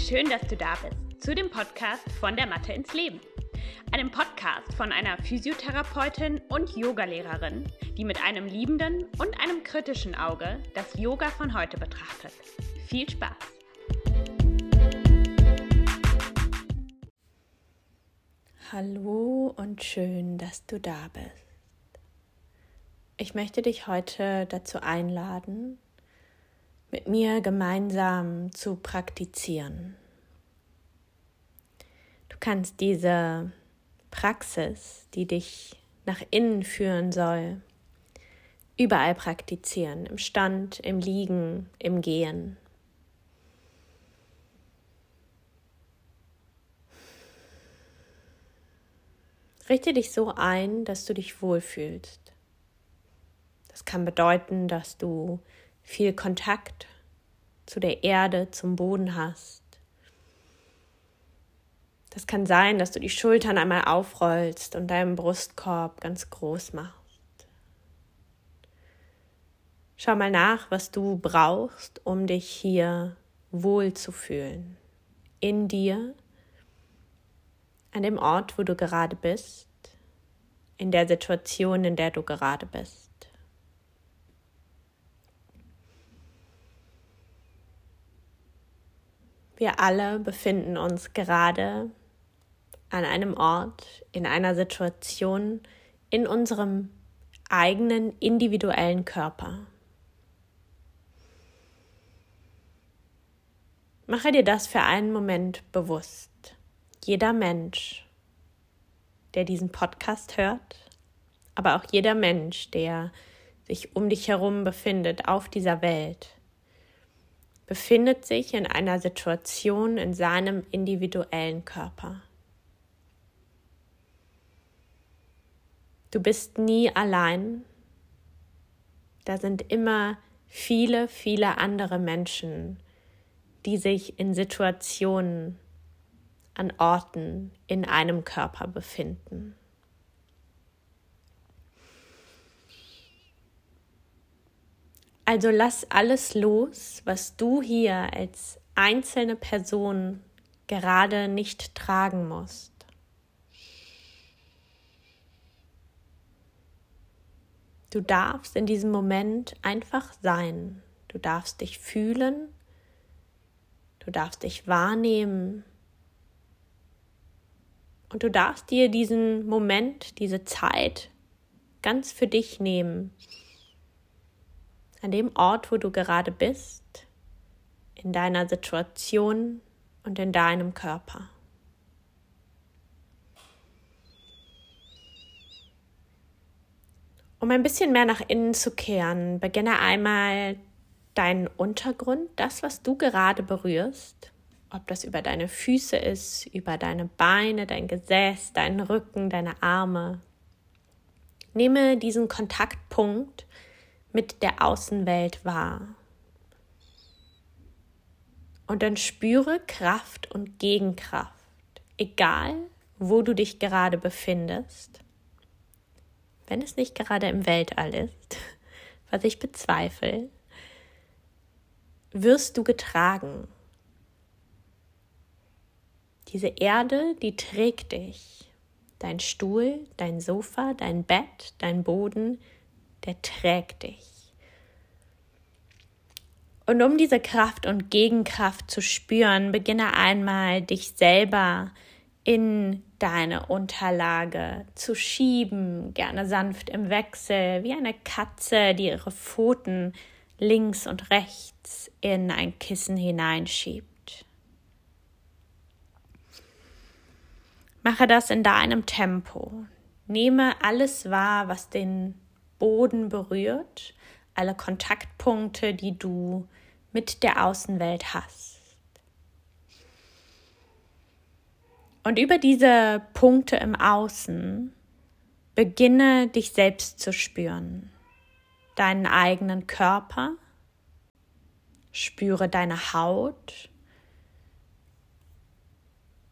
schön, dass du da bist zu dem Podcast von der Mathe ins Leben. Einem Podcast von einer Physiotherapeutin und Yogalehrerin, die mit einem liebenden und einem kritischen Auge das Yoga von heute betrachtet. Viel Spaß! Hallo und schön, dass du da bist. Ich möchte dich heute dazu einladen, mit mir gemeinsam zu praktizieren. Du kannst diese Praxis, die dich nach innen führen soll, überall praktizieren, im Stand, im Liegen, im Gehen. Richte dich so ein, dass du dich wohlfühlst. Das kann bedeuten, dass du viel Kontakt zu der Erde, zum Boden hast. Das kann sein, dass du die Schultern einmal aufrollst und deinen Brustkorb ganz groß machst. Schau mal nach, was du brauchst, um dich hier wohl zu fühlen. In dir, an dem Ort, wo du gerade bist, in der Situation, in der du gerade bist. Wir alle befinden uns gerade an einem Ort, in einer Situation, in unserem eigenen individuellen Körper. Mache dir das für einen Moment bewusst. Jeder Mensch, der diesen Podcast hört, aber auch jeder Mensch, der sich um dich herum befindet auf dieser Welt, befindet sich in einer Situation in seinem individuellen Körper. Du bist nie allein. Da sind immer viele, viele andere Menschen, die sich in Situationen, an Orten in einem Körper befinden. Also lass alles los, was du hier als einzelne Person gerade nicht tragen musst. Du darfst in diesem Moment einfach sein. Du darfst dich fühlen. Du darfst dich wahrnehmen. Und du darfst dir diesen Moment, diese Zeit ganz für dich nehmen an dem Ort, wo du gerade bist, in deiner Situation und in deinem Körper. Um ein bisschen mehr nach innen zu kehren, beginne einmal deinen Untergrund, das, was du gerade berührst, ob das über deine Füße ist, über deine Beine, dein Gesäß, deinen Rücken, deine Arme. Nehme diesen Kontaktpunkt mit der Außenwelt wahr. Und dann spüre Kraft und Gegenkraft, egal wo du dich gerade befindest. Wenn es nicht gerade im Weltall ist, was ich bezweifle, wirst du getragen. Diese Erde, die trägt dich. Dein Stuhl, dein Sofa, dein Bett, dein Boden, der trägt dich. Und um diese Kraft und Gegenkraft zu spüren, beginne einmal dich selber in deine Unterlage zu schieben, gerne sanft im Wechsel, wie eine Katze, die ihre Pfoten links und rechts in ein Kissen hineinschiebt. Mache das in deinem Tempo. Nehme alles wahr, was den Boden berührt, alle Kontaktpunkte, die du mit der Außenwelt hast. Und über diese Punkte im Außen beginne dich selbst zu spüren, deinen eigenen Körper, spüre deine Haut,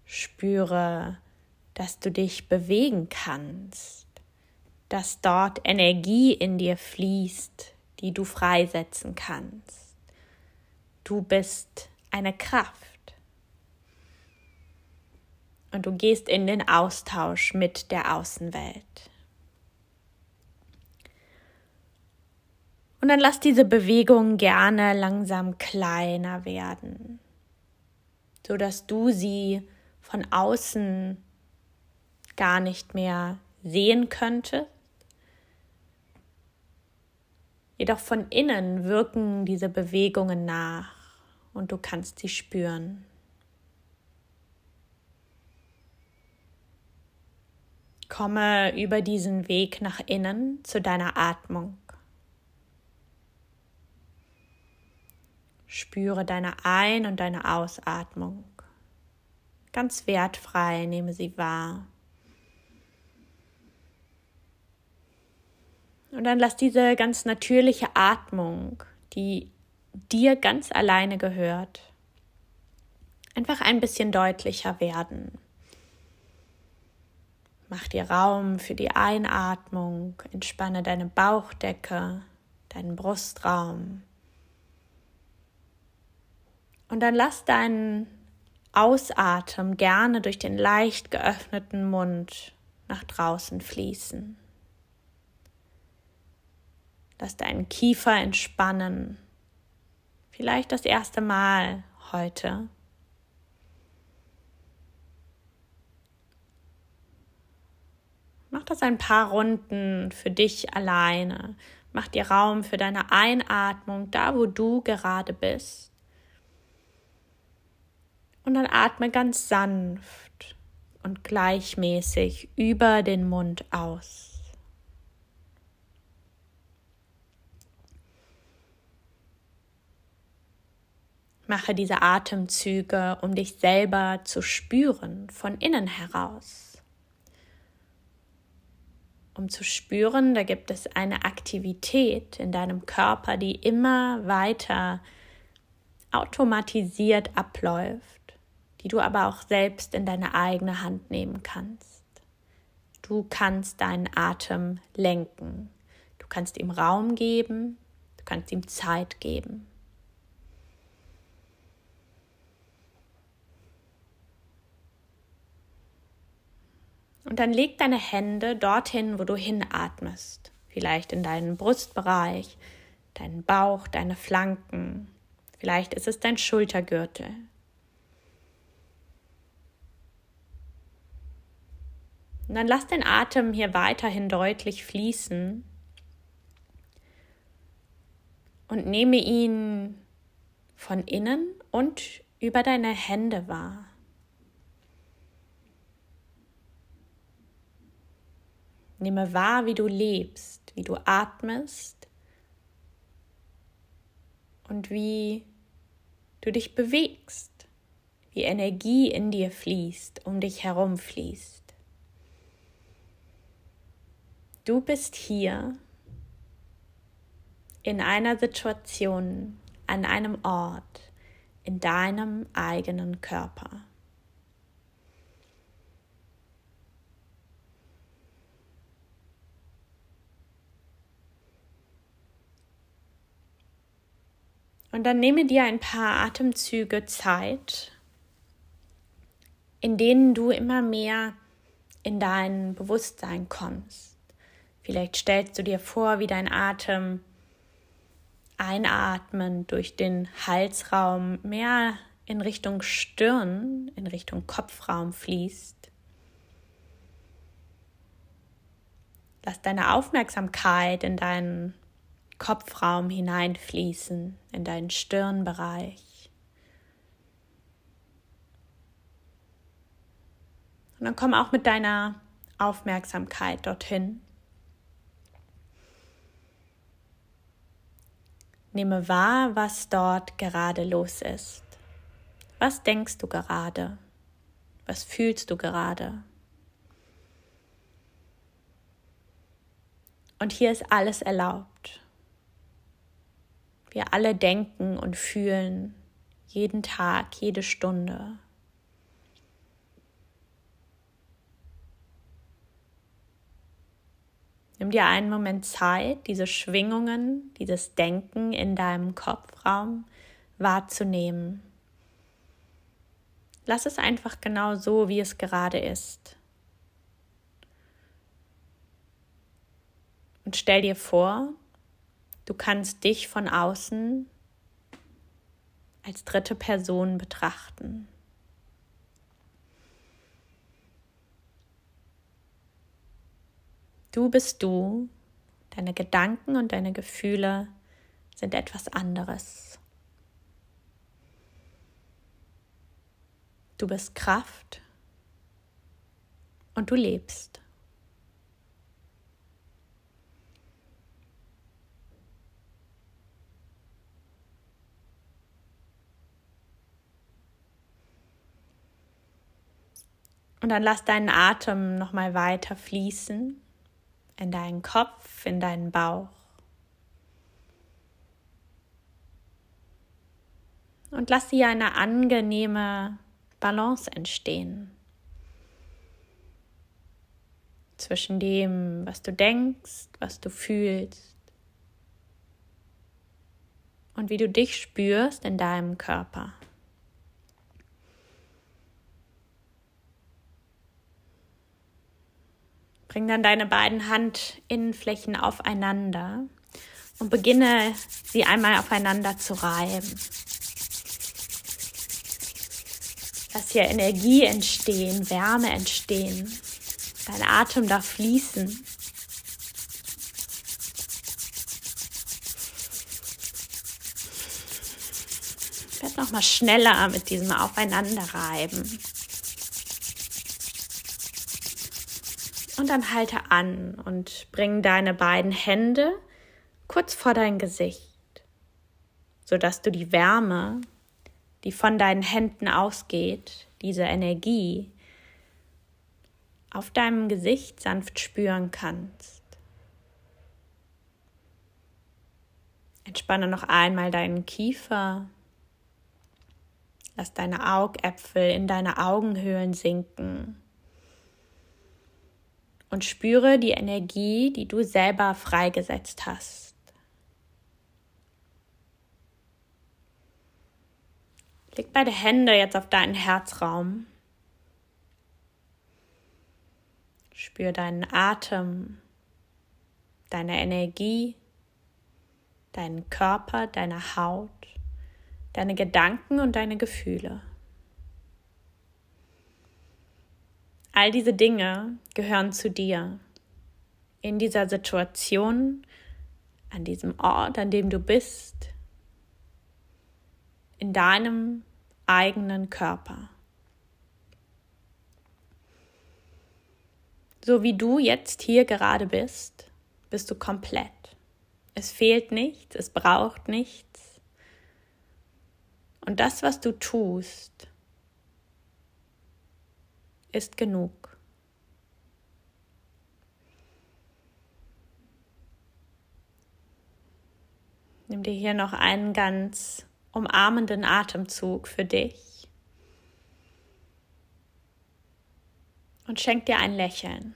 spüre, dass du dich bewegen kannst, dass dort Energie in dir fließt, die du freisetzen kannst. Du bist eine Kraft. und du gehst in den Austausch mit der Außenwelt. Und dann lass diese Bewegung gerne langsam kleiner werden, so dass du sie von außen gar nicht mehr sehen könntest. Jedoch von innen wirken diese Bewegungen nach und du kannst sie spüren. Komme über diesen Weg nach innen zu deiner Atmung. Spüre deine Ein- und deine Ausatmung. Ganz wertfrei nehme sie wahr. Und dann lass diese ganz natürliche Atmung, die dir ganz alleine gehört, einfach ein bisschen deutlicher werden. Mach dir Raum für die Einatmung, entspanne deine Bauchdecke, deinen Brustraum. Und dann lass deinen Ausatmen gerne durch den leicht geöffneten Mund nach draußen fließen. Lass deinen Kiefer entspannen. Vielleicht das erste Mal heute. Mach das ein paar Runden für dich alleine. Mach dir Raum für deine Einatmung, da wo du gerade bist. Und dann atme ganz sanft und gleichmäßig über den Mund aus. Mache diese Atemzüge, um dich selber zu spüren von innen heraus. Um zu spüren, da gibt es eine Aktivität in deinem Körper, die immer weiter automatisiert abläuft die du aber auch selbst in deine eigene Hand nehmen kannst. Du kannst deinen Atem lenken. Du kannst ihm Raum geben, du kannst ihm Zeit geben. Und dann leg deine Hände dorthin, wo du hinatmest. Vielleicht in deinen Brustbereich, deinen Bauch, deine Flanken. Vielleicht ist es dein Schultergürtel. Und dann lass den Atem hier weiterhin deutlich fließen und nehme ihn von innen und über deine Hände wahr. Nehme wahr, wie du lebst, wie du atmest und wie du dich bewegst, wie Energie in dir fließt, um dich herum fließt. Du bist hier in einer Situation, an einem Ort, in deinem eigenen Körper. Und dann nehme dir ein paar Atemzüge Zeit, in denen du immer mehr in dein Bewusstsein kommst. Vielleicht stellst du dir vor, wie dein Atem einatmen durch den Halsraum mehr in Richtung Stirn, in Richtung Kopfraum fließt. Lass deine Aufmerksamkeit in deinen Kopfraum hineinfließen, in deinen Stirnbereich. Und dann komm auch mit deiner Aufmerksamkeit dorthin. Nehme wahr, was dort gerade los ist. Was denkst du gerade? Was fühlst du gerade? Und hier ist alles erlaubt. Wir alle denken und fühlen jeden Tag, jede Stunde. Nimm dir einen Moment Zeit, diese Schwingungen, dieses Denken in deinem Kopfraum wahrzunehmen. Lass es einfach genau so, wie es gerade ist. Und stell dir vor, du kannst dich von außen als dritte Person betrachten. Du bist du, deine Gedanken und deine Gefühle sind etwas anderes. Du bist Kraft und du lebst. Und dann lass deinen Atem nochmal weiter fließen in deinen Kopf, in deinen Bauch. Und lass hier eine angenehme Balance entstehen zwischen dem, was du denkst, was du fühlst und wie du dich spürst in deinem Körper. Bring dann deine beiden Handinnenflächen aufeinander und beginne sie einmal aufeinander zu reiben. Lass hier Energie entstehen, Wärme entstehen. Dein Atem darf fließen. Ich werde noch mal schneller mit diesem Aufeinanderreiben. Dann halte an und bring deine beiden Hände kurz vor dein Gesicht, sodass du die Wärme, die von deinen Händen ausgeht, diese Energie, auf deinem Gesicht sanft spüren kannst. Entspanne noch einmal deinen Kiefer. Lass deine Augäpfel in deine Augenhöhlen sinken und spüre die Energie, die du selber freigesetzt hast. Leg beide Hände jetzt auf deinen Herzraum. Spür deinen Atem, deine Energie, deinen Körper, deine Haut, deine Gedanken und deine Gefühle. All diese Dinge gehören zu dir. In dieser Situation, an diesem Ort, an dem du bist, in deinem eigenen Körper. So wie du jetzt hier gerade bist, bist du komplett. Es fehlt nichts, es braucht nichts. Und das, was du tust, ist genug. Nimm dir hier noch einen ganz umarmenden Atemzug für dich und schenk dir ein Lächeln.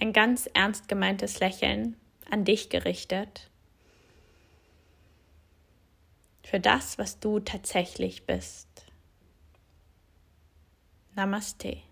Ein ganz ernst gemeintes Lächeln an dich gerichtet. Für das, was du tatsächlich bist. Namastê.